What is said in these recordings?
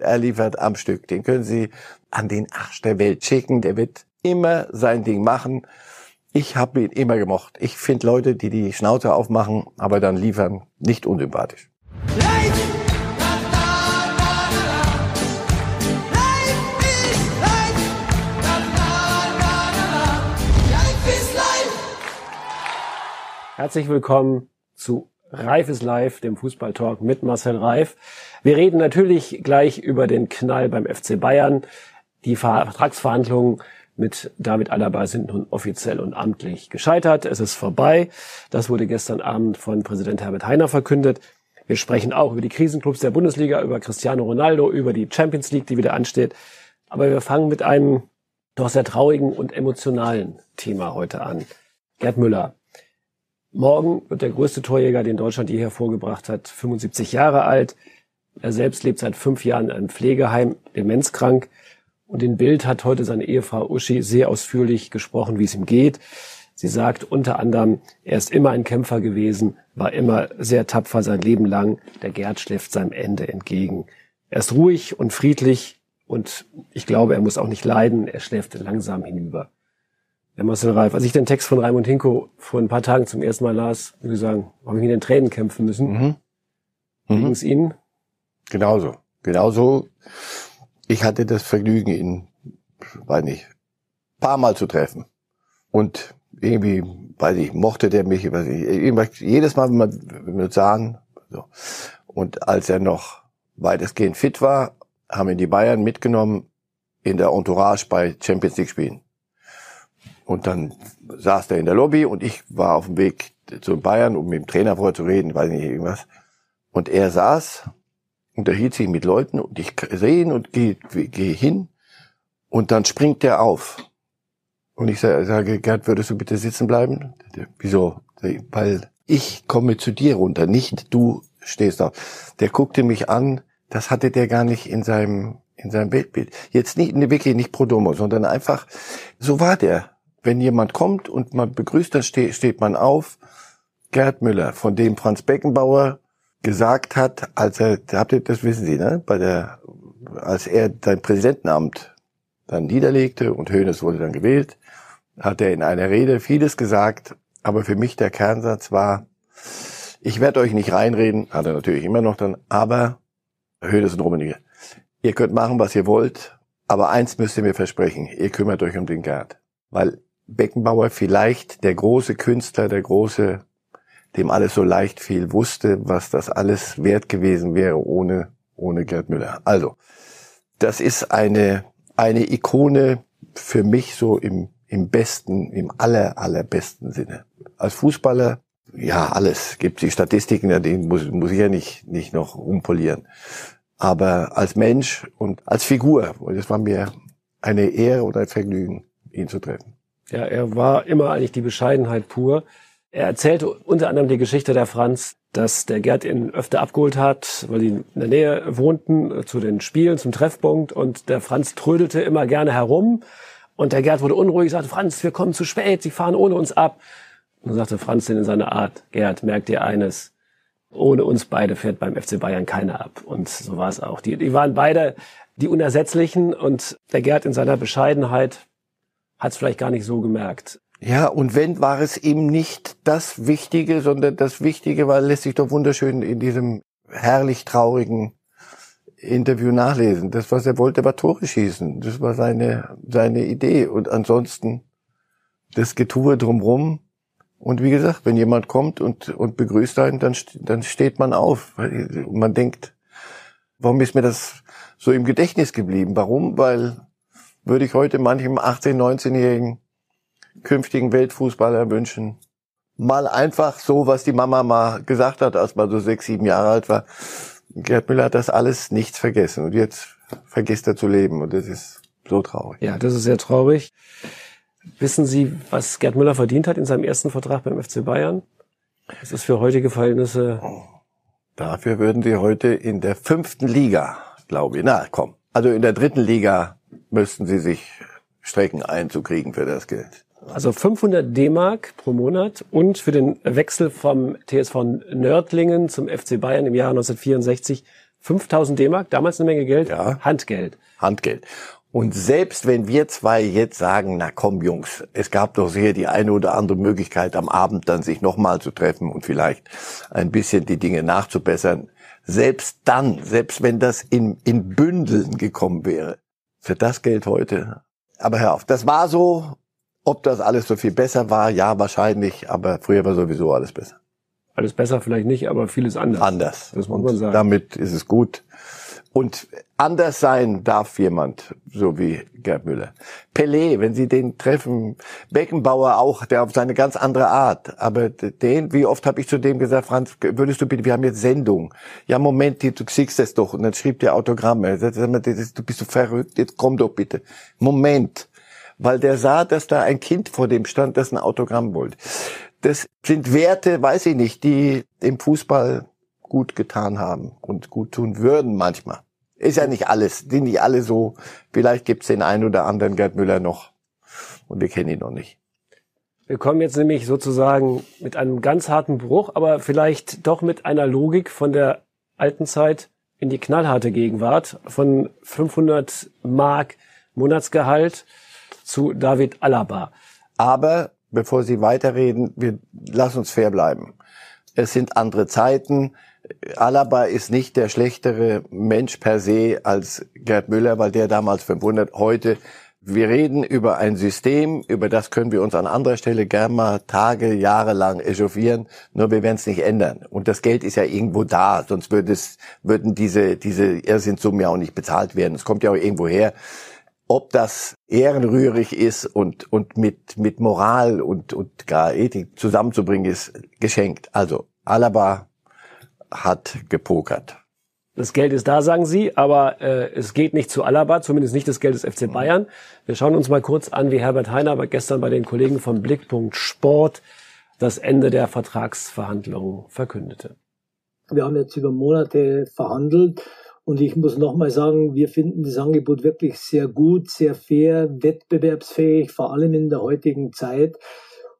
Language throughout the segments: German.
Er liefert am Stück. Den können Sie an den Arsch der Welt schicken. Der wird immer sein Ding machen. Ich habe ihn immer gemocht. Ich finde Leute, die die Schnauze aufmachen, aber dann liefern, nicht unsympathisch. Herzlich willkommen zu Reif ist live, dem Fußballtalk mit Marcel Reif. Wir reden natürlich gleich über den Knall beim FC Bayern. Die Vertragsverhandlungen mit David Alaba sind nun offiziell und amtlich gescheitert. Es ist vorbei. Das wurde gestern Abend von Präsident Herbert Heiner verkündet. Wir sprechen auch über die Krisenclubs der Bundesliga, über Cristiano Ronaldo, über die Champions League, die wieder ansteht. Aber wir fangen mit einem doch sehr traurigen und emotionalen Thema heute an. Gerd Müller, Morgen wird der größte Torjäger, den Deutschland je hervorgebracht hat, 75 Jahre alt. Er selbst lebt seit fünf Jahren in einem Pflegeheim, demenzkrank. Und in Bild hat heute seine Ehefrau Uschi sehr ausführlich gesprochen, wie es ihm geht. Sie sagt unter anderem, er ist immer ein Kämpfer gewesen, war immer sehr tapfer sein Leben lang. Der Gerd schläft seinem Ende entgegen. Er ist ruhig und friedlich und ich glaube, er muss auch nicht leiden. Er schläft langsam hinüber. Herr Marcel Reif, als ich den Text von Raimund Hinko vor ein paar Tagen zum ersten Mal las, würde ich sagen, habe ich mit den Tränen kämpfen müssen. Mhm. Mhm. ging es Ihnen? Genauso. Genauso. Ich hatte das Vergnügen, ihn, weiß nicht, paar Mal zu treffen. Und irgendwie, weiß ich, mochte der mich, weiß ich, jedes Mal, wenn man, wenn wir sagen, so. Und als er noch weitestgehend fit war, haben ihn die Bayern mitgenommen in der Entourage bei Champions League Spielen. Und dann saß der in der Lobby und ich war auf dem Weg zu Bayern, um mit dem Trainer vorher zu reden, weiß nicht, irgendwas. Und er saß, unterhielt sich mit Leuten und ich sehe ihn und gehe geh hin und dann springt der auf. Und ich sage, Gerd, würdest du bitte sitzen bleiben? Wieso? Weil ich komme zu dir runter, nicht du stehst da. Der guckte mich an, das hatte der gar nicht in seinem, in seinem Weltbild. Jetzt nicht, wirklich nicht pro domo, sondern einfach, so war der wenn jemand kommt und man begrüßt, dann steht, steht man auf. Gerd Müller, von dem Franz Beckenbauer gesagt hat, als er, habt ihr, das wissen Sie, ne, bei der, als er sein Präsidentenamt dann niederlegte und Hoeneß wurde dann gewählt, hat er in einer Rede vieles gesagt, aber für mich der Kernsatz war, ich werde euch nicht reinreden, hat er natürlich immer noch dann, aber Hoeneß und Rummenigge, ihr könnt machen, was ihr wollt, aber eins müsst ihr mir versprechen, ihr kümmert euch um den Gerd. Weil Beckenbauer vielleicht der große Künstler, der große, dem alles so leicht fiel, wusste, was das alles wert gewesen wäre ohne, ohne Gerd Müller. Also, das ist eine, eine Ikone für mich so im, im besten, im aller, allerbesten Sinne. Als Fußballer, ja, alles. Gibt die Statistiken, die muss, muss ich ja nicht, nicht noch umpolieren. Aber als Mensch und als Figur, das war mir eine Ehre und ein Vergnügen, ihn zu treffen. Ja, er war immer eigentlich die Bescheidenheit pur. Er erzählte unter anderem die Geschichte der Franz, dass der Gerd ihn öfter abgeholt hat, weil die in der Nähe wohnten, äh, zu den Spielen, zum Treffpunkt. Und der Franz trödelte immer gerne herum. Und der Gerd wurde unruhig, sagte, Franz, wir kommen zu spät, Sie fahren ohne uns ab. Und dann sagte Franz in seiner Art, Gerd, merkt dir eines, ohne uns beide fährt beim FC Bayern keiner ab. Und so war es auch. Die, die waren beide die Unersetzlichen und der Gerd in seiner Bescheidenheit hat es vielleicht gar nicht so gemerkt. Ja, und wenn, war es eben nicht das Wichtige, sondern das Wichtige war, lässt sich doch wunderschön in diesem herrlich traurigen Interview nachlesen. Das, was er wollte, war Tore schießen. Das war seine, seine Idee. Und ansonsten das Getue drumrum. Und wie gesagt, wenn jemand kommt und, und begrüßt einen, dann, dann steht man auf. Und man denkt, warum ist mir das so im Gedächtnis geblieben? Warum? Weil würde ich heute manchem 18-, 19-jährigen künftigen Weltfußballer wünschen. Mal einfach so, was die Mama mal gesagt hat, als man so sechs, sieben Jahre alt war. Gerd Müller hat das alles nichts vergessen und jetzt vergisst er zu leben und das ist so traurig. Ja, das ist sehr traurig. Wissen Sie, was Gerd Müller verdient hat in seinem ersten Vertrag beim FC Bayern? Das ist für heutige Verhältnisse. Dafür würden Sie heute in der fünften Liga, glaube ich, na komm, also in der dritten Liga müssten sie sich strecken einzukriegen für das Geld. Also 500 D-Mark pro Monat und für den Wechsel vom TSV Nördlingen zum FC Bayern im Jahr 1964 5000 D-Mark, damals eine Menge Geld, Ja. Handgeld. Handgeld. Und selbst wenn wir zwei jetzt sagen, na komm Jungs, es gab doch sicher die eine oder andere Möglichkeit am Abend dann sich nochmal zu treffen und vielleicht ein bisschen die Dinge nachzubessern. Selbst dann, selbst wenn das in, in Bündeln gekommen wäre, für das Geld heute. Aber hör auf, das war so, ob das alles so viel besser war, ja wahrscheinlich, aber früher war sowieso alles besser. Alles besser vielleicht nicht, aber vieles anders. Anders. Das muss man sagen. Damit ist es gut. Und anders sein darf jemand, so wie Gerd Müller. Pelé, wenn Sie den treffen, Beckenbauer auch, der auf seine ganz andere Art. Aber den, wie oft habe ich zu dem gesagt, Franz, würdest du bitte, wir haben jetzt Sendung. Ja, Moment, du siehst das doch. Und dann schrieb der Autogramme. Du bist so verrückt, jetzt komm doch bitte. Moment. Weil der sah, dass da ein Kind vor dem stand, das ein Autogramm wollte. Das sind Werte, weiß ich nicht, die im Fußball gut getan haben und gut tun würden manchmal. Ist ja nicht alles, sind nicht alle so. Vielleicht gibt's den einen oder anderen Gerd Müller noch und wir kennen ihn noch nicht. Wir kommen jetzt nämlich sozusagen mit einem ganz harten Bruch, aber vielleicht doch mit einer Logik von der alten Zeit in die knallharte Gegenwart von 500 Mark Monatsgehalt zu David Alaba. Aber bevor Sie weiterreden, wir lass uns fair bleiben. Es sind andere Zeiten. Alaba ist nicht der schlechtere Mensch per se als Gerd Müller, weil der damals 500, heute. Wir reden über ein System, über das können wir uns an anderer Stelle gern mal Tage, Jahre lang echauffieren, nur wir werden es nicht ändern. Und das Geld ist ja irgendwo da, sonst würde würden diese, diese Irrsinnssummen ja auch nicht bezahlt werden. Es kommt ja auch irgendwo her ob das ehrenrührig ist und, und mit, mit Moral und, und gar Ethik zusammenzubringen ist, geschenkt. Also, Alaba hat gepokert. Das Geld ist da, sagen Sie, aber äh, es geht nicht zu Alaba, zumindest nicht das Geld des FC Bayern. Wir schauen uns mal kurz an, wie Herbert Heiner aber gestern bei den Kollegen vom Blickpunkt Sport das Ende der Vertragsverhandlungen verkündete. Wir haben jetzt über Monate verhandelt und ich muss nochmal sagen, wir finden das Angebot wirklich sehr gut, sehr fair, wettbewerbsfähig, vor allem in der heutigen Zeit.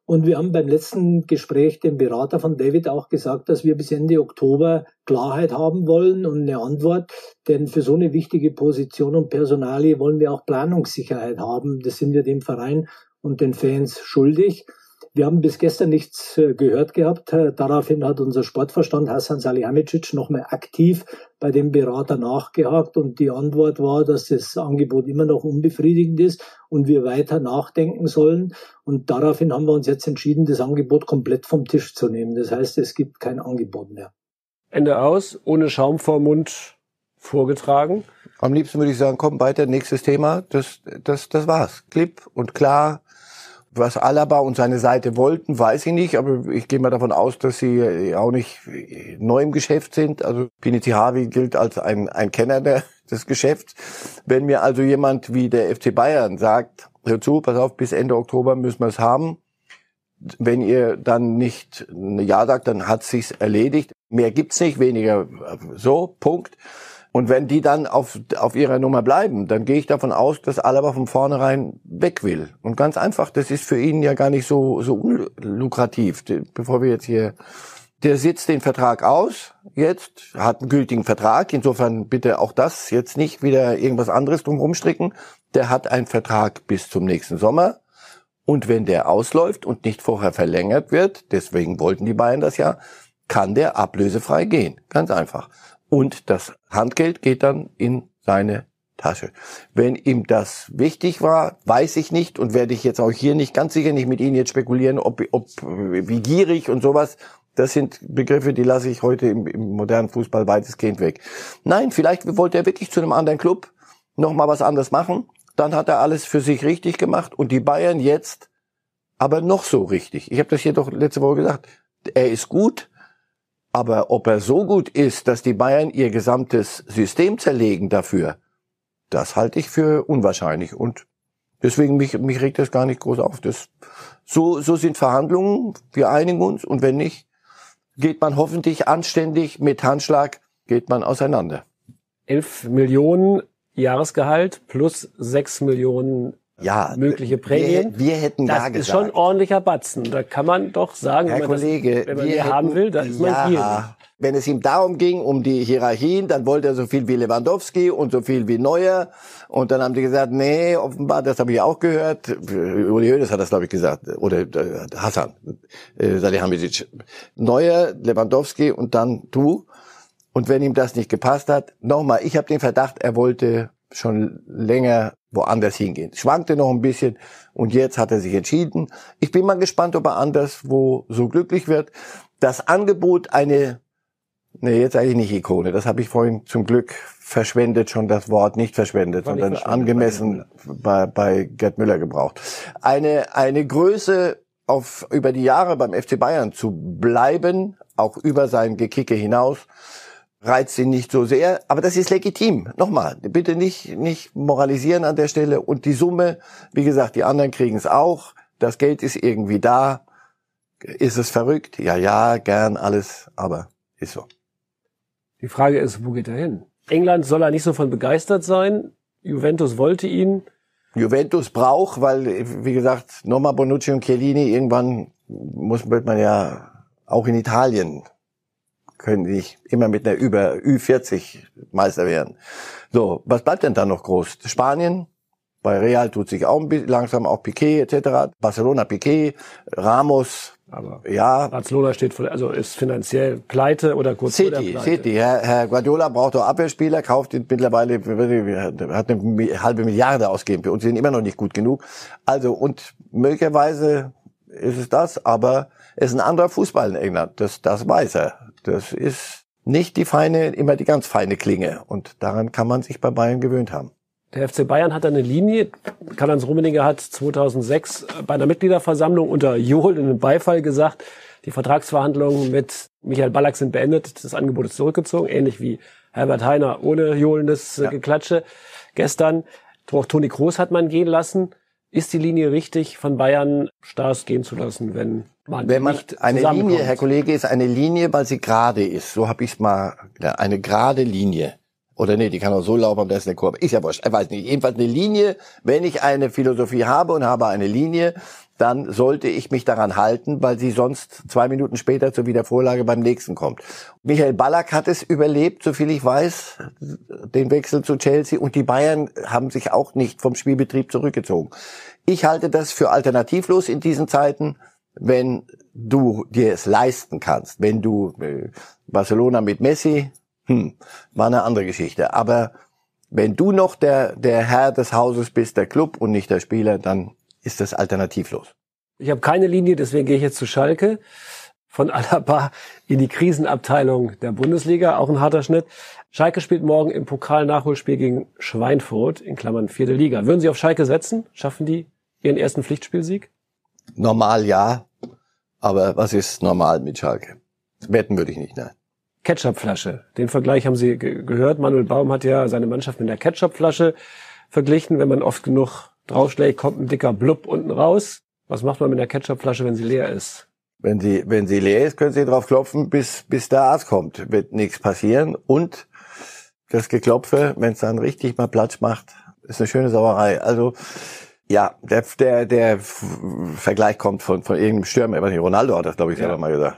Und wir haben beim letzten Gespräch dem Berater von David auch gesagt, dass wir bis Ende Oktober Klarheit haben wollen und eine Antwort. Denn für so eine wichtige Position und Personalie wollen wir auch Planungssicherheit haben. Das sind wir dem Verein und den Fans schuldig. Wir haben bis gestern nichts äh, gehört gehabt. Äh, Daraufhin hat unser Sportverstand Hassan Salihamidzic nochmal aktiv bei dem Berater nachgehakt und die Antwort war, dass das Angebot immer noch unbefriedigend ist und wir weiter nachdenken sollen. Und daraufhin haben wir uns jetzt entschieden, das Angebot komplett vom Tisch zu nehmen. Das heißt, es gibt kein Angebot mehr. Ende aus, ohne Schaum vor Mund vorgetragen. Am liebsten würde ich sagen, komm weiter, nächstes Thema. Das, das, das war's. Klipp und klar. Was Alaba und seine Seite wollten, weiß ich nicht, aber ich gehe mal davon aus, dass sie auch nicht neu im Geschäft sind. Also Piniti Harvey gilt als ein, ein Kenner der, des Geschäfts. Wenn mir also jemand wie der FC Bayern sagt, hör zu, pass auf, bis Ende Oktober müssen wir es haben. Wenn ihr dann nicht ein Ja sagt, dann hat sich's erledigt. Mehr gibt's nicht, weniger so, Punkt. Und wenn die dann auf, auf ihrer Nummer bleiben, dann gehe ich davon aus, dass Alaba von vornherein weg will. Und ganz einfach, das ist für ihn ja gar nicht so, so unlukrativ. Bevor wir jetzt hier, der sitzt den Vertrag aus, jetzt, hat einen gültigen Vertrag. Insofern bitte auch das jetzt nicht wieder irgendwas anderes drum stricken. Der hat einen Vertrag bis zum nächsten Sommer. Und wenn der ausläuft und nicht vorher verlängert wird, deswegen wollten die Bayern das ja, kann der ablösefrei gehen. Ganz einfach. Und das Handgeld geht dann in seine Tasche. Wenn ihm das wichtig war, weiß ich nicht und werde ich jetzt auch hier nicht ganz sicher nicht mit Ihnen jetzt spekulieren, ob, ob wie gierig und sowas. Das sind Begriffe, die lasse ich heute im, im modernen Fußball weitestgehend weg. Nein, vielleicht wollte er wirklich zu einem anderen Club noch mal was anderes machen. Dann hat er alles für sich richtig gemacht und die Bayern jetzt aber noch so richtig. Ich habe das hier doch letzte Woche gesagt. Er ist gut, aber ob er so gut ist, dass die Bayern ihr gesamtes System zerlegen dafür, das halte ich für unwahrscheinlich. Und deswegen mich, mich regt das gar nicht groß auf. Das, so, so sind Verhandlungen. Wir einigen uns. Und wenn nicht, geht man hoffentlich anständig mit Handschlag, geht man auseinander. 11 Millionen Jahresgehalt plus 6 Millionen Ja, mögliche Prämien. Wir, wir hätten das ist gesagt. schon ordentlicher Batzen. Da kann man doch sagen, Herr wenn man, Kollege, das, wenn man wir die haben hätten- will, da ist man ja, gierig. Wenn es ihm darum ging, um die Hierarchien, dann wollte er so viel wie Lewandowski und so viel wie Neuer. Und dann haben die gesagt, nee, offenbar, das habe ich auch gehört. Uli Hoeneß hat das, glaube ich, gesagt. Oder äh, Hassan äh, Salihamidzic. Neuer, Lewandowski und dann du. Und wenn ihm das nicht gepasst hat, nochmal, ich habe den Verdacht, er wollte schon länger woanders hingehen. Schwankte noch ein bisschen und jetzt hat er sich entschieden. Ich bin mal gespannt, ob er anderswo so glücklich wird. Das Angebot eine Nee, jetzt eigentlich nicht Ikone. Das habe ich vorhin zum Glück verschwendet, schon das Wort nicht verschwendet, War sondern nicht verschwendet angemessen bei, bei Gerd Müller gebraucht. Eine, eine Größe auf, über die Jahre beim FC Bayern zu bleiben, auch über sein Gekicke hinaus, reizt ihn nicht so sehr, aber das ist legitim. Nochmal, bitte nicht, nicht moralisieren an der Stelle. Und die Summe, wie gesagt, die anderen kriegen es auch. Das Geld ist irgendwie da. Ist es verrückt? Ja, ja, gern alles, aber ist so. Die Frage ist, wo geht er hin? England soll er nicht so von begeistert sein. Juventus wollte ihn. Juventus braucht, weil, wie gesagt, nochmal Bonucci und Chiellini, irgendwann muss man ja auch in Italien können nicht immer mit einer über Ü40 Meister werden. So, was bleibt denn da noch groß? Spanien, bei Real tut sich auch ein bisschen langsam, auch Piquet etc. Barcelona Piquet, Ramos, aber ja. Barcelona steht vor, also ist finanziell pleite oder kurz City, vor der Pleite. City. Herr, Herr Guardiola braucht doch Abwehrspieler, kauft ihn mittlerweile, hat eine halbe Milliarde ausgegeben. Für uns sind immer noch nicht gut genug. Also, und möglicherweise ist es das, aber es ist ein anderer Fußball in England. Das, das weiß er. Das ist nicht die feine, immer die ganz feine Klinge. Und daran kann man sich bei Bayern gewöhnt haben. Der FC Bayern hat eine Linie. Karl-Heinz Rummenigge hat 2006 bei einer Mitgliederversammlung unter johlendem Beifall gesagt, die Vertragsverhandlungen mit Michael Ballack sind beendet, das Angebot ist zurückgezogen, ähnlich wie Herbert Heiner ohne johlendes ja. Geklatsche gestern. Auch Toni Kroos hat man gehen lassen. Ist die Linie richtig, von Bayern Stars gehen zu lassen, wenn man Wenn man eine Linie, Herr Kollege, ist eine Linie, weil sie gerade ist. So habe ich es mal, ja, eine gerade Linie. Oder nee, die kann auch so laufen, da ist eine Kurve. Ist ja wurscht, ich weiß nicht. Jedenfalls eine Linie, wenn ich eine Philosophie habe und habe eine Linie, dann sollte ich mich daran halten, weil sie sonst zwei Minuten später zur Wiedervorlage beim nächsten kommt. Michael Ballack hat es überlebt, soviel ich weiß, den Wechsel zu Chelsea und die Bayern haben sich auch nicht vom Spielbetrieb zurückgezogen. Ich halte das für alternativlos in diesen Zeiten, wenn du dir es leisten kannst, wenn du äh, Barcelona mit Messi, hm, war eine andere Geschichte. Aber wenn du noch der, der Herr des Hauses bist, der Club und nicht der Spieler, dann ist das alternativlos. Ich habe keine Linie, deswegen gehe ich jetzt zu Schalke. Von Alaba in die Krisenabteilung der Bundesliga, auch ein harter Schnitt. Schalke spielt morgen im Pokal-Nachholspiel gegen Schweinfurt, in Klammern vierte Liga. Würden Sie auf Schalke setzen? Schaffen die ihren ersten Pflichtspielsieg? Normal ja, aber was ist normal mit Schalke? Wetten würde ich nicht, nein. Ketchupflasche. Den Vergleich haben Sie ge gehört. Manuel Baum hat ja seine Mannschaft mit der Ketchupflasche verglichen. Wenn man oft genug draufschlägt, kommt ein dicker Blub unten raus. Was macht man mit der Ketchupflasche, wenn sie leer ist? Wenn sie, wenn sie leer ist, können Sie drauf klopfen, bis, bis der Arzt kommt. Wird nichts passieren. Und das Geklopfe, wenn es dann richtig mal Platz macht, ist eine schöne Sauerei. Also ja, der, der, der Vergleich kommt von, von irgendeinem Stürmer. Ich weiß nicht, Ronaldo hat das, glaube ich, selber ja. mal gesagt.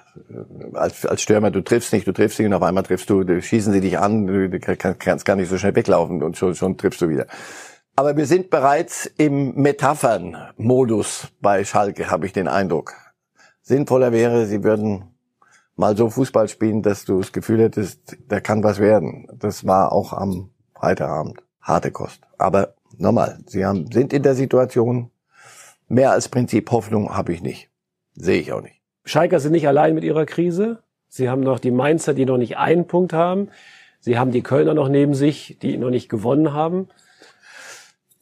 Als, als Stürmer, du triffst nicht, du triffst nicht und auf einmal triffst du, schießen sie dich an, du kannst gar nicht so schnell weglaufen und schon, schon triffst du wieder. Aber wir sind bereits im Metaphern-Modus bei Schalke, habe ich den Eindruck. Sinnvoller wäre, sie würden mal so Fußball spielen, dass du das Gefühl hättest, da kann was werden. Das war auch am Freitagabend. Harte Kost. Aber Nochmal, Sie haben, sind in der Situation, mehr als Prinzip Hoffnung habe ich nicht. Sehe ich auch nicht. Schalker sind nicht allein mit ihrer Krise. Sie haben noch die Mainzer, die noch nicht einen Punkt haben. Sie haben die Kölner noch neben sich, die noch nicht gewonnen haben.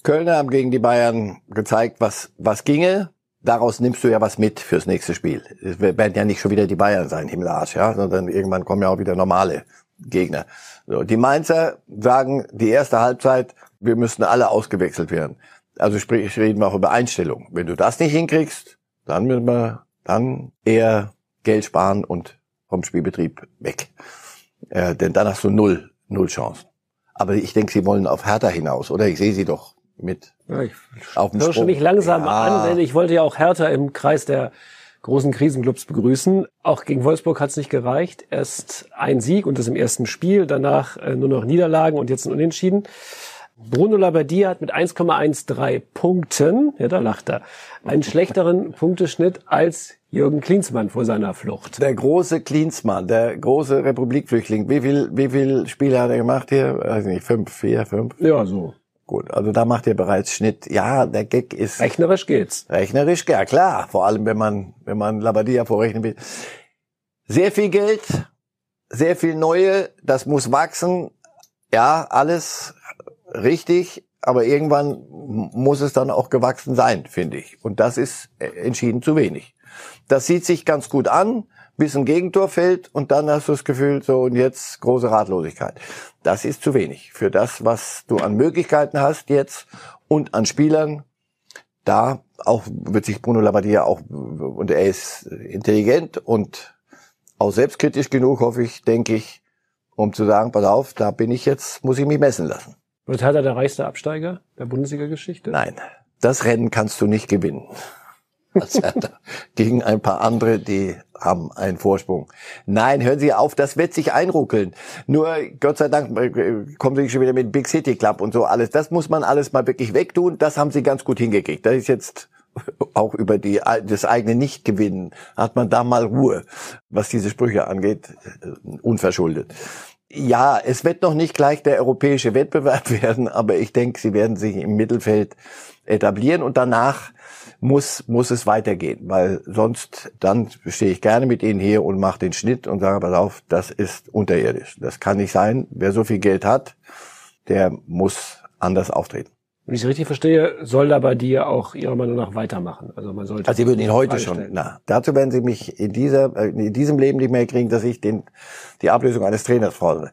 Kölner haben gegen die Bayern gezeigt, was, was ginge. Daraus nimmst du ja was mit fürs nächste Spiel. Es werden ja nicht schon wieder die Bayern sein, Himmelarsch, ja, sondern irgendwann kommen ja auch wieder normale Gegner. So, die Mainzer sagen, die erste Halbzeit wir müssen alle ausgewechselt werden. Also sprich, reden wir auch über Einstellung. Wenn du das nicht hinkriegst, dann müssen wir dann eher Geld sparen und vom Spielbetrieb weg. Äh, denn dann hast du null, null Chancen. Aber ich denke, sie wollen auf Hertha hinaus, oder? Ich sehe sie doch mit ja, ich auf dem Sprung. mich langsam ja. an, denn ich wollte ja auch Hertha im Kreis der großen Krisenclubs begrüßen. Auch gegen Wolfsburg hat es nicht gereicht. Erst ein Sieg und das im ersten Spiel, danach äh, nur noch Niederlagen und jetzt ein Unentschieden. Bruno Labbadia hat mit 1,13 Punkten, ja, da lacht er, einen schlechteren Punkteschnitt als Jürgen Klinsmann vor seiner Flucht. Der große Klinsmann, der große Republikflüchtling. Wie viel, wie viel Spiele hat er gemacht hier? Weiß nicht, fünf, vier, fünf? Ja, so. Gut, also da macht er bereits Schnitt. Ja, der Gag ist... Rechnerisch geht's. Rechnerisch, ja klar. Vor allem, wenn man, wenn man Labadia vorrechnen will. Sehr viel Geld, sehr viel Neue, das muss wachsen. Ja, alles richtig, aber irgendwann muss es dann auch gewachsen sein, finde ich. Und das ist entschieden zu wenig. Das sieht sich ganz gut an, bis ein Gegentor fällt und dann hast du das Gefühl, so und jetzt große Ratlosigkeit. Das ist zu wenig für das, was du an Möglichkeiten hast jetzt und an Spielern. Da auch wird sich Bruno Labbadia auch, und er ist intelligent und auch selbstkritisch genug, hoffe ich, denke ich, um zu sagen, pass auf, da bin ich jetzt, muss ich mich messen lassen. Wird er der reichste Absteiger der Bundesliga-Geschichte? Nein, das Rennen kannst du nicht gewinnen. gegen ein paar andere, die haben einen Vorsprung. Nein, hören Sie auf, das wird sich einruckeln. Nur Gott sei Dank äh, kommen Sie schon wieder mit Big City Club und so alles. Das muss man alles mal wirklich wegtun. Das haben Sie ganz gut hingekriegt. Das ist jetzt auch über die, das eigene Nicht-Gewinnen hat man da mal Ruhe, was diese Sprüche angeht, äh, unverschuldet. Ja, es wird noch nicht gleich der europäische Wettbewerb werden, aber ich denke, sie werden sich im Mittelfeld etablieren und danach muss, muss es weitergehen, weil sonst, dann stehe ich gerne mit Ihnen hier und mache den Schnitt und sage, pass auf, das ist unterirdisch. Das kann nicht sein. Wer so viel Geld hat, der muss anders auftreten. Wenn ich es richtig verstehe, soll da bei dir auch Ihrer Meinung nach weitermachen. Also man sollte. Also Sie würden ihn heute schon. Na, dazu werden Sie mich in dieser, äh, in diesem Leben nicht mehr kriegen, dass ich den, die Ablösung eines Trainers fordere.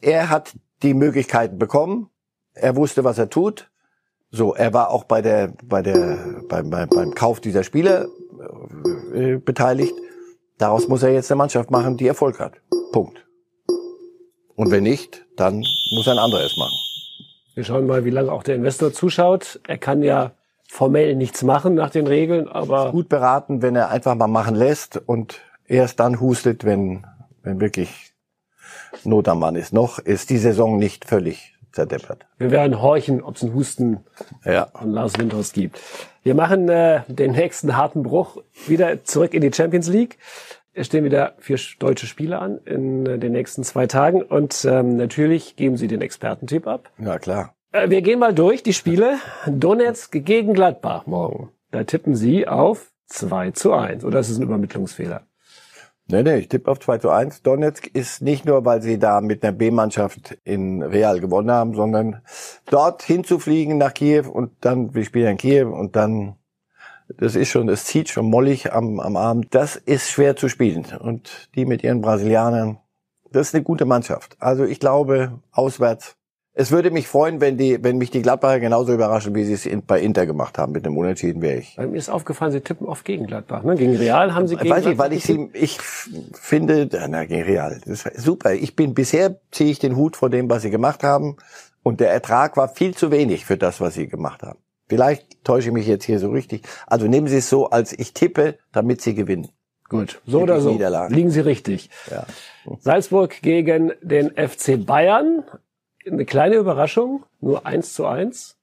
Er hat die Möglichkeiten bekommen. Er wusste, was er tut. So, er war auch bei der, bei der, beim, beim, beim Kauf dieser Spieler äh, beteiligt. Daraus muss er jetzt eine Mannschaft machen, die Erfolg hat. Punkt. Und wenn nicht, dann muss ein anderer es machen. Wir schauen mal, wie lange auch der Investor zuschaut. Er kann ja formell nichts machen nach den Regeln, aber gut beraten, wenn er einfach mal machen lässt und erst dann hustet, wenn wenn wirklich Not am Mann ist. Noch ist die Saison nicht völlig zerdeppert. Wir werden horchen, ob es einen Husten ja. von Lars Windhaus gibt. Wir machen äh, den nächsten harten Bruch wieder zurück in die Champions League. Es stehen wieder vier deutsche Spiele an in äh, den nächsten zwei Tagen und ähm, natürlich geben Sie den Expertentipp ab. Ja, klar. Äh, wir gehen mal durch die Spiele. Donetsk gegen Gladbach morgen. Da tippen Sie auf 2 zu 1. Oder ist es ein Übermittlungsfehler? Nee, nee, ich tippe auf 2 zu 1. Donetsk ist nicht nur, weil sie da mit einer B-Mannschaft in Real gewonnen haben, sondern dort hinzufliegen nach Kiew und dann, wir spielen in Kiew und dann, das ist schon, es zieht schon mollig am, am Abend. Das ist schwer zu spielen. Und die mit ihren Brasilianern, das ist eine gute Mannschaft. Also ich glaube, auswärts es würde mich freuen, wenn die, wenn mich die Gladbacher genauso überraschen, wie sie es in, bei Inter gemacht haben. Mit einem Unentschieden wäre ich. Weil mir ist aufgefallen, sie tippen oft gegen Gladbach. Ne? Gegen Real haben sie gegen Weiß ich, weil ich sie, ich finde, na, gegen Real, das ist super. Ich bin, bisher ziehe ich den Hut vor dem, was sie gemacht haben. Und der Ertrag war viel zu wenig für das, was sie gemacht haben. Vielleicht täusche ich mich jetzt hier so richtig. Also nehmen Sie es so, als ich tippe, damit Sie gewinnen. Gut, so oder so liegen Sie richtig. Ja. Salzburg gegen den FC Bayern eine kleine Überraschung, nur eins zu eins.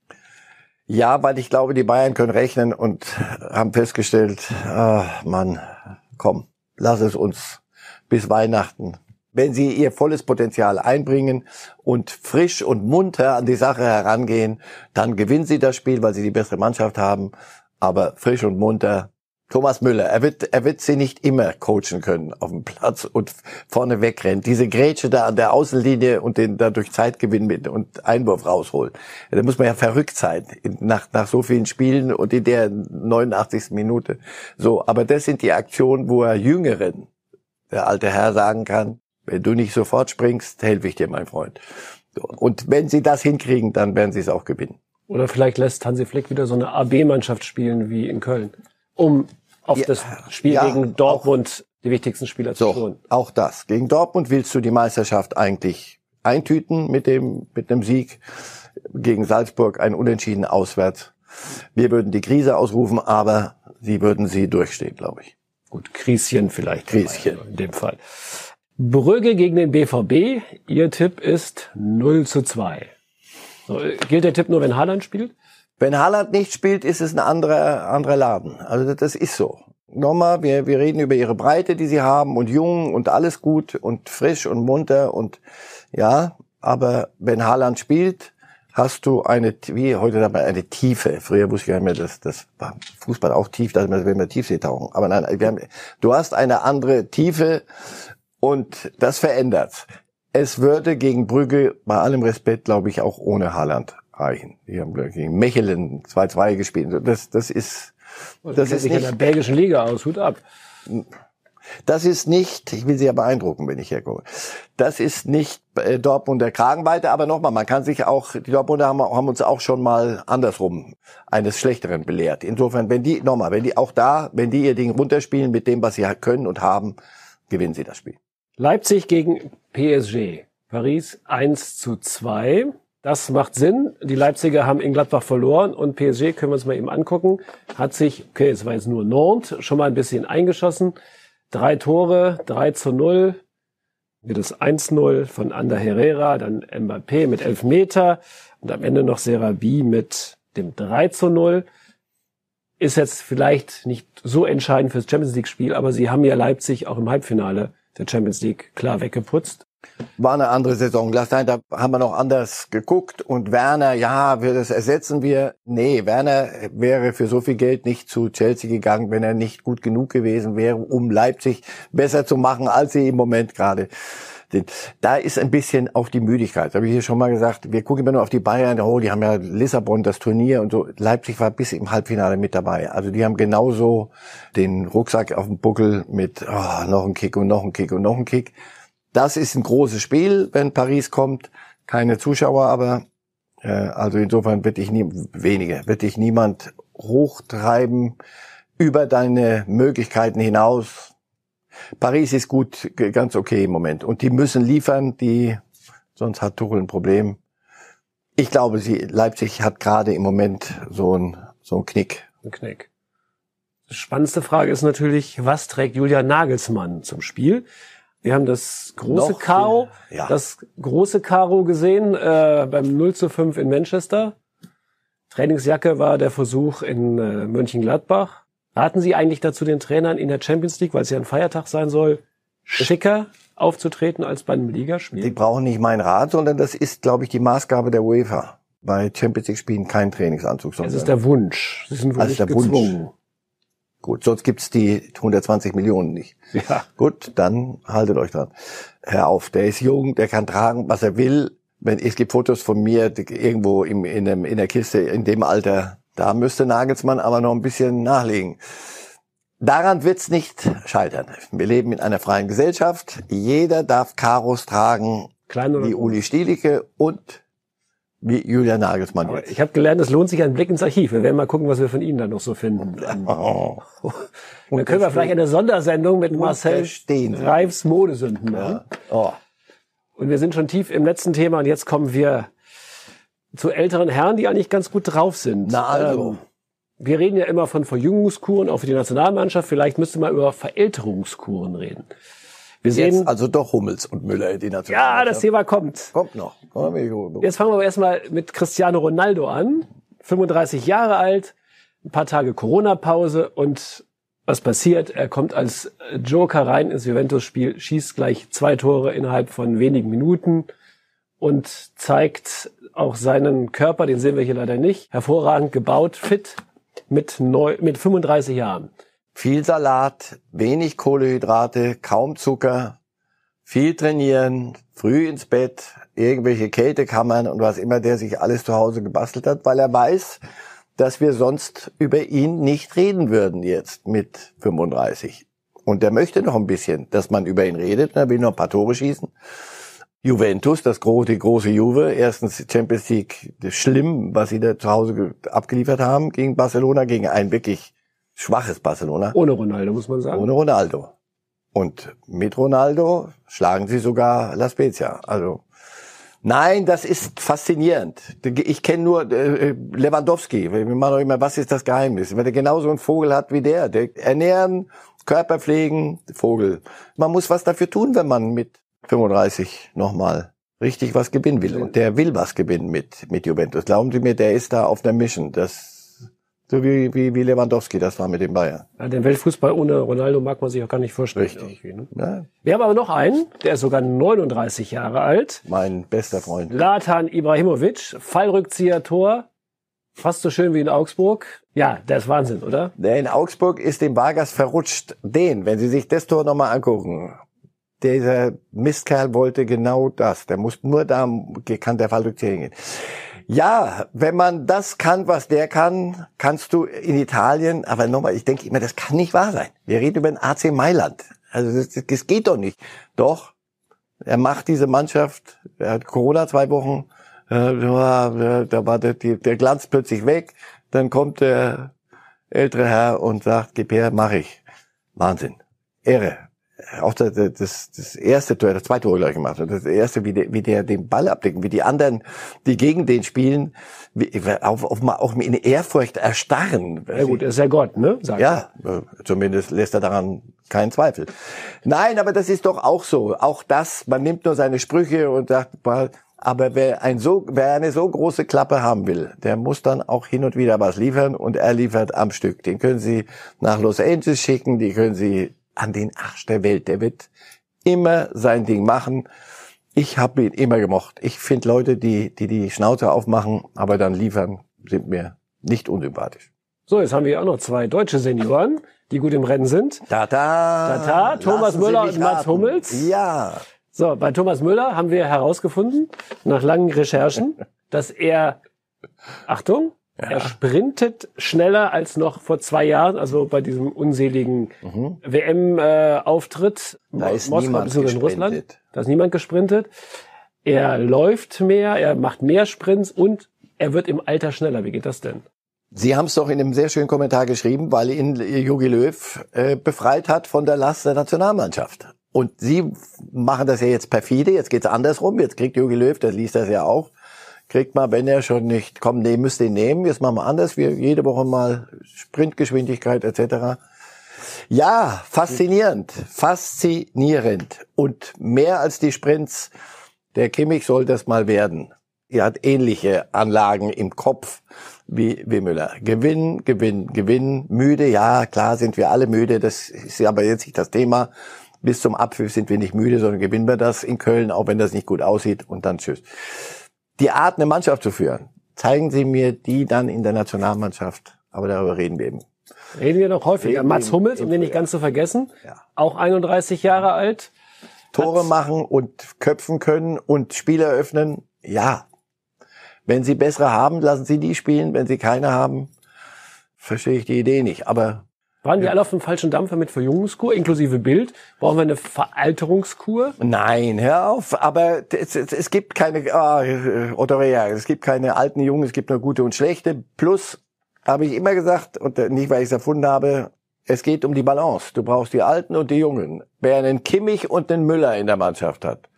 Ja, weil ich glaube, die Bayern können rechnen und haben festgestellt, ah, Mann, komm, lass es uns bis Weihnachten. Wenn sie ihr volles Potenzial einbringen und frisch und munter an die Sache herangehen, dann gewinnen sie das Spiel, weil sie die bessere Mannschaft haben. Aber frisch und munter Thomas Müller, er wird, er wird sie nicht immer coachen können auf dem Platz und vorne wegrennen. Diese Grätsche da an der Außenlinie und den dadurch Zeitgewinn mit und Einwurf rausholen. Da muss man ja verrückt sein nach, nach so vielen Spielen und in der 89. Minute. So, aber das sind die Aktionen, wo er Jüngeren, der alte Herr sagen kann, wenn du nicht sofort springst, helfe ich dir, mein Freund. Und wenn sie das hinkriegen, dann werden sie es auch gewinnen. Oder vielleicht lässt Hansi Flick wieder so eine AB-Mannschaft spielen wie in Köln, um auf ja, das Spiel ja, gegen Dortmund auch, die wichtigsten Spieler zu so, Auch das. Gegen Dortmund willst du die Meisterschaft eigentlich eintüten mit dem, mit dem Sieg. Gegen Salzburg ein Unentschieden auswärts. Wir würden die Krise ausrufen, aber sie würden sie durchstehen, glaube ich. Gut, Krieschen vielleicht. Krieschen. In dem Fall. Brügge gegen den BVB. Ihr Tipp ist 0 zu 2. So, gilt der Tipp nur, wenn Haaland spielt? Wenn Haaland nicht spielt, ist es ein anderer, anderer Laden. Also das ist so. Nochmal, wir, wir reden über ihre Breite, die sie haben und jung und alles gut und frisch und munter und ja, aber wenn Haaland spielt, hast du eine, wie heute dabei, eine Tiefe. Früher wusste ich gar nicht mehr, dass das war Fußball auch tief, dass wir, wenn wir Tiefsee tauchen. Aber nein, wir haben, du hast eine andere Tiefe und das verändert. Es würde gegen Brügge bei allem Respekt, glaube ich, auch ohne Haaland reichen. Die haben gegen Mechelen 2-2 gespielt. Das, das ist, das ist nicht in der belgischen Liga aus. Hut ab. Das ist nicht, ich will Sie ja beeindrucken, wenn ich herkomme. Das ist nicht äh, Dortmunder Kragenweite, aber nochmal, man kann sich auch, die Dortmunder haben, haben, uns auch schon mal andersrum eines Schlechteren belehrt. Insofern, wenn die, nochmal, wenn die auch da, wenn die ihr Ding runterspielen mit dem, was sie können und haben, gewinnen sie das Spiel. Leipzig gegen PSG. Paris 1 zu 2. Das macht Sinn. Die Leipziger haben in Gladbach verloren und PSG, können wir uns mal eben angucken, hat sich, okay, es war jetzt nur Nantes, schon mal ein bisschen eingeschossen. Drei Tore, 3 zu 0. Wird es 1-0 von Ander Herrera, dann Mbappé mit 11 Meter und am Ende noch Serabi mit dem 3 zu 0. Ist jetzt vielleicht nicht so entscheidend fürs Champions League Spiel, aber sie haben ja Leipzig auch im Halbfinale der Champions League klar weggeputzt. War eine andere Saison. Lass sein, da haben wir noch anders geguckt. Und Werner, ja, wir das ersetzen wir. Nee, Werner wäre für so viel Geld nicht zu Chelsea gegangen, wenn er nicht gut genug gewesen wäre, um Leipzig besser zu machen, als sie im Moment gerade sind. Da ist ein bisschen auch die Müdigkeit. Das habe ich hier schon mal gesagt. Wir gucken immer nur auf die Bayern. Oh, die haben ja Lissabon, das Turnier und so. Leipzig war bis im Halbfinale mit dabei. Also die haben genauso den Rucksack auf dem Buckel mit oh, noch ein Kick und noch ein Kick und noch ein Kick. Das ist ein großes Spiel, wenn Paris kommt. Keine Zuschauer, aber äh, also insofern wird dich nie wenige, wird dich niemand hochtreiben über deine Möglichkeiten hinaus. Paris ist gut, ganz okay im Moment. Und die müssen liefern, die, sonst hat Tuchel ein Problem. Ich glaube, sie, Leipzig hat gerade im Moment so ein, so ein Knick. Ein Knick. Spannendste Frage ist natürlich, was trägt Julian Nagelsmann zum Spiel? Wir haben das große Noch Karo, ja. das große Karo gesehen äh, beim 0 zu 5 in Manchester. Trainingsjacke war der Versuch in äh, Mönchengladbach. Raten Sie eigentlich dazu den Trainern in der Champions League, weil es ja ein Feiertag sein soll, schicker aufzutreten als bei einem Ligaspiel? Die brauchen nicht meinen Rat, sondern das ist, glaube ich, die Maßgabe der UEFA. Bei Champions League Spielen kein Trainingsanzug. Das ist der Wunsch. Sie sind wohl also der gezwungen. Wunsch. Gut, sonst gibt's die 120 Millionen nicht. Ja. Gut, dann haltet euch dran. Hör auf, der ist jung, der kann tragen, was er will. Wenn, es gibt Fotos von mir irgendwo im, in, dem, in der Kiste in dem Alter. Da müsste Nagelsmann aber noch ein bisschen nachlegen. Daran wird's nicht scheitern. Wir leben in einer freien Gesellschaft. Jeder darf Karos tragen, Klein wie Uli Stielicke und wie Julia Nagelsmann jetzt. Ich habe gelernt, es lohnt sich ein Blick ins Archiv. Wir werden mal gucken, was wir von Ihnen dann noch so finden. Oh. dann können wir vielleicht eine Sondersendung mit Marcel Reifs Modesünden machen. Ja. Oh. Und wir sind schon tief im letzten Thema und jetzt kommen wir zu älteren Herren, die eigentlich ganz gut drauf sind. Na also. Ähm, wir reden ja immer von Verjüngungskuren, auch für die Nationalmannschaft. Vielleicht müsste man über Verälterungskuren reden. Wir sehen Jetzt also doch Hummels und Müller die Nationalmannschaft. Ja, das Thema kommt. Kommt noch. Jetzt fangen wir aber erstmal mit Cristiano Ronaldo an. 35 Jahre alt, ein paar Tage Corona-Pause und was passiert? Er kommt als Joker rein ins Juventus-Spiel, schießt gleich zwei Tore innerhalb von wenigen Minuten und zeigt auch seinen Körper, den sehen wir hier leider nicht, hervorragend gebaut, fit mit, neu, mit 35 Jahren. Viel Salat, wenig Kohlehydrate, kaum Zucker, viel trainieren, früh ins Bett, irgendwelche Kältekammern und was immer der sich alles zu Hause gebastelt hat, weil er weiß, dass wir sonst über ihn nicht reden würden jetzt mit 35. Und der möchte noch ein bisschen, dass man über ihn redet, er will noch ein paar Tore schießen. Juventus, das große, die große Juve, erstens Champions League, schlimm, was sie da zu Hause abgeliefert haben gegen Barcelona, gegen ein wirklich schwaches Barcelona. Ohne Ronaldo, muss man sagen. Ohne Ronaldo. Und mit Ronaldo schlagen sie sogar La Spezia. Also Nein, das ist faszinierend. Ich kenne nur äh, Lewandowski. Wir machen doch immer, was ist das Geheimnis? Wenn er genauso einen Vogel hat wie der, der ernähren, Körper pflegen, Vogel. Man muss was dafür tun, wenn man mit 35 nochmal richtig was gewinnen will. Und der will was gewinnen mit, mit Juventus. Glauben Sie mir, der ist da auf der Mission. Das, so wie, wie, wie Lewandowski das war mit dem Bayern. Ja, den Weltfußball ohne Ronaldo mag man sich auch gar nicht vorstellen. Richtig. Ne? Ja, Wir haben aber noch einen, der ist sogar 39 Jahre alt. mein bester Freund. Latan Ibrahimovic, Fallrückzieher Tor, fast so schön wie in Augsburg. Ja, der ist Wahnsinn, oder? Der in Augsburg ist dem Vargas verrutscht. Den, wenn Sie sich das Tor nochmal angucken. Dieser Mistkerl wollte genau das. Der muss nur da, kann der Fall hingehen. Ja, wenn man das kann, was der kann, kannst du in Italien, aber nochmal, ich denke immer, das kann nicht wahr sein. Wir reden über den AC Mailand. Also das, das geht doch nicht. Doch, er macht diese Mannschaft, er hat Corona zwei Wochen, äh, da war der, der Glanz plötzlich weg, dann kommt der ältere Herr und sagt, gib her, mach ich. Wahnsinn. Irre. Auch das, das, das erste Tor, das zweite Tor gleich gemacht. hat. Das erste, wie der, wie der den Ball abdecken, wie die anderen, die gegen den spielen, wie, auf, auf, auch in Ehrfurcht erstarren. Ja gut, er ist ja Gott, ne? Sagt er. Ja, äh, zumindest lässt er daran keinen Zweifel. Nein, aber das ist doch auch so. Auch das, man nimmt nur seine Sprüche und sagt, aber wer, ein so, wer eine so große Klappe haben will, der muss dann auch hin und wieder was liefern und er liefert am Stück. Den können Sie nach Los Angeles schicken, die können Sie an den Arsch der Welt. Der wird immer sein Ding machen. Ich habe ihn immer gemocht. Ich finde Leute, die, die die Schnauze aufmachen, aber dann liefern, sind mir nicht unsympathisch. So, jetzt haben wir auch noch zwei deutsche Senioren, die gut im Rennen sind. Da. Da, Thomas Lassen Müller und Mats raten. Hummels. Ja. So, bei Thomas Müller haben wir herausgefunden, nach langen Recherchen, dass er, Achtung, er sprintet schneller als noch vor zwei Jahren, also bei diesem unseligen WM-Auftritt Mhm. Da ist Moskau niemand bzw. in Russland. gesprintet. Da ist niemand gesprintet. Er läuft mehr, er macht mehr Sprints und er wird im Alter schneller. Wie geht das denn? Sie haben es doch in einem sehr schönen Kommentar geschrieben, weil ihn Jogi Löw äh, befreit hat von der Last der Nationalmannschaft. Und Sie machen das ja jetzt perfide, jetzt geht's andersrum, jetzt kriegt Jogi Löw, der liest das ja auch, kriegt mal, wenn er schon nicht, komm, nee, müsst ihr nehmen, jetzt machen wir anders, wir jede Woche mal Sprintgeschwindigkeit etc. Ja, faszinierend, faszinierend. Und mehr als die Sprints, der Kimmich soll das mal werden. Er hat ähnliche Anlagen im Kopf wie, wie Müller. Gewinn, Gewinn, Gewinn, müde, ja, klar sind wir alle müde, das ist aber jetzt nicht das Thema. Bis zum Abpfiff sind wir nicht müde, sondern gewinnen wir das in Köln, auch wenn das nicht gut aussieht und dann tschüss. Die Art, eine Mannschaft zu führen, zeigen Sie mir die dann in der Nationalmannschaft, aber darüber reden wir eben. Reden wir noch häufiger. Reden Mats Hummels, um den nicht ganz zu vergessen, Ja. auch 31 Jahre alt. Tore machen und köpfen können und Spiele öffnen, ja. Wenn Sie bessere haben, lassen Sie die spielen. Wenn Sie keine haben, verstehe ich die Idee nicht. Aber Waren wir alle auf dem falschen Dampfer mit Verjüngungskur, inklusive Bild? Brauchen wir eine Veralterungskur? nein, hör auf. Aber es, es, es gibt keine, äh, Otto Rea, es gibt keine alten Jungen, es gibt nur gute und schlechte. Plus habe ich immer gesagt, und äh, nicht weil ich es erfunden habe, es geht um die Balance. Du brauchst die Alten und die Jungen. Wer einen Kimmich und einen Müller in der Mannschaft hat,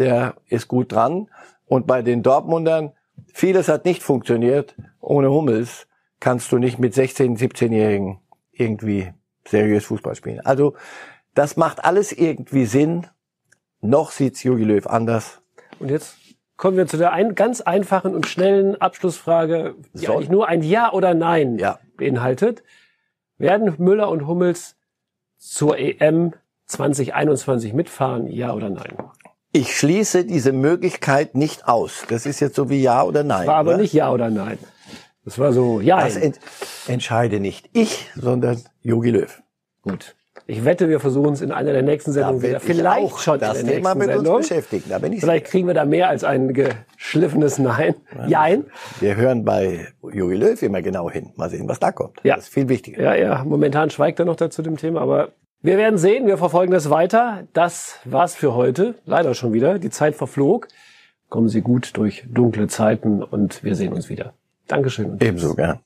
der ist gut dran. Und bei den Dortmundern, vieles hat nicht funktioniert. Ohne Hummels kannst du nicht mit 16-, 17-Jährigen irgendwie seriös Fußball spielen. Also das macht alles irgendwie Sinn. Noch sieht's Jogi Löw anders. Und jetzt kommen wir zu der ein, ganz einfachen und schnellen Abschlussfrage, die Soll- eigentlich nur ein Ja oder Nein Ja. beinhaltet. Werden Müller und Hummels zur EM 2021 mitfahren? Ja oder nein? Ich schließe diese Möglichkeit nicht aus. Das ist jetzt so wie Ja oder Nein. War aber oder? nicht Ja oder Nein. Das war so Ja. Das ent entscheide nicht ich, sondern Jogi Löw. Gut. Ich wette, wir versuchen es in einer der nächsten Sendungen wieder. Vielleicht auch schon das in der Thema nächsten mit Sendung. uns beschäftigen. Da bin ich Vielleicht kriegen wir da mehr als ein geschliffenes Nein. Jein. Wir hören bei Jogi Löw immer genau hin. Mal sehen, was da kommt. Ja. Das ist viel wichtiger. Ja, ja, momentan schweigt er noch dazu dem Thema, aber wir werden sehen, wir verfolgen das weiter. Das war's für heute. Leider schon wieder. Die Zeit verflog. Kommen Sie gut durch dunkle Zeiten und wir sehen uns wieder. Dankeschön. Ebenso gern.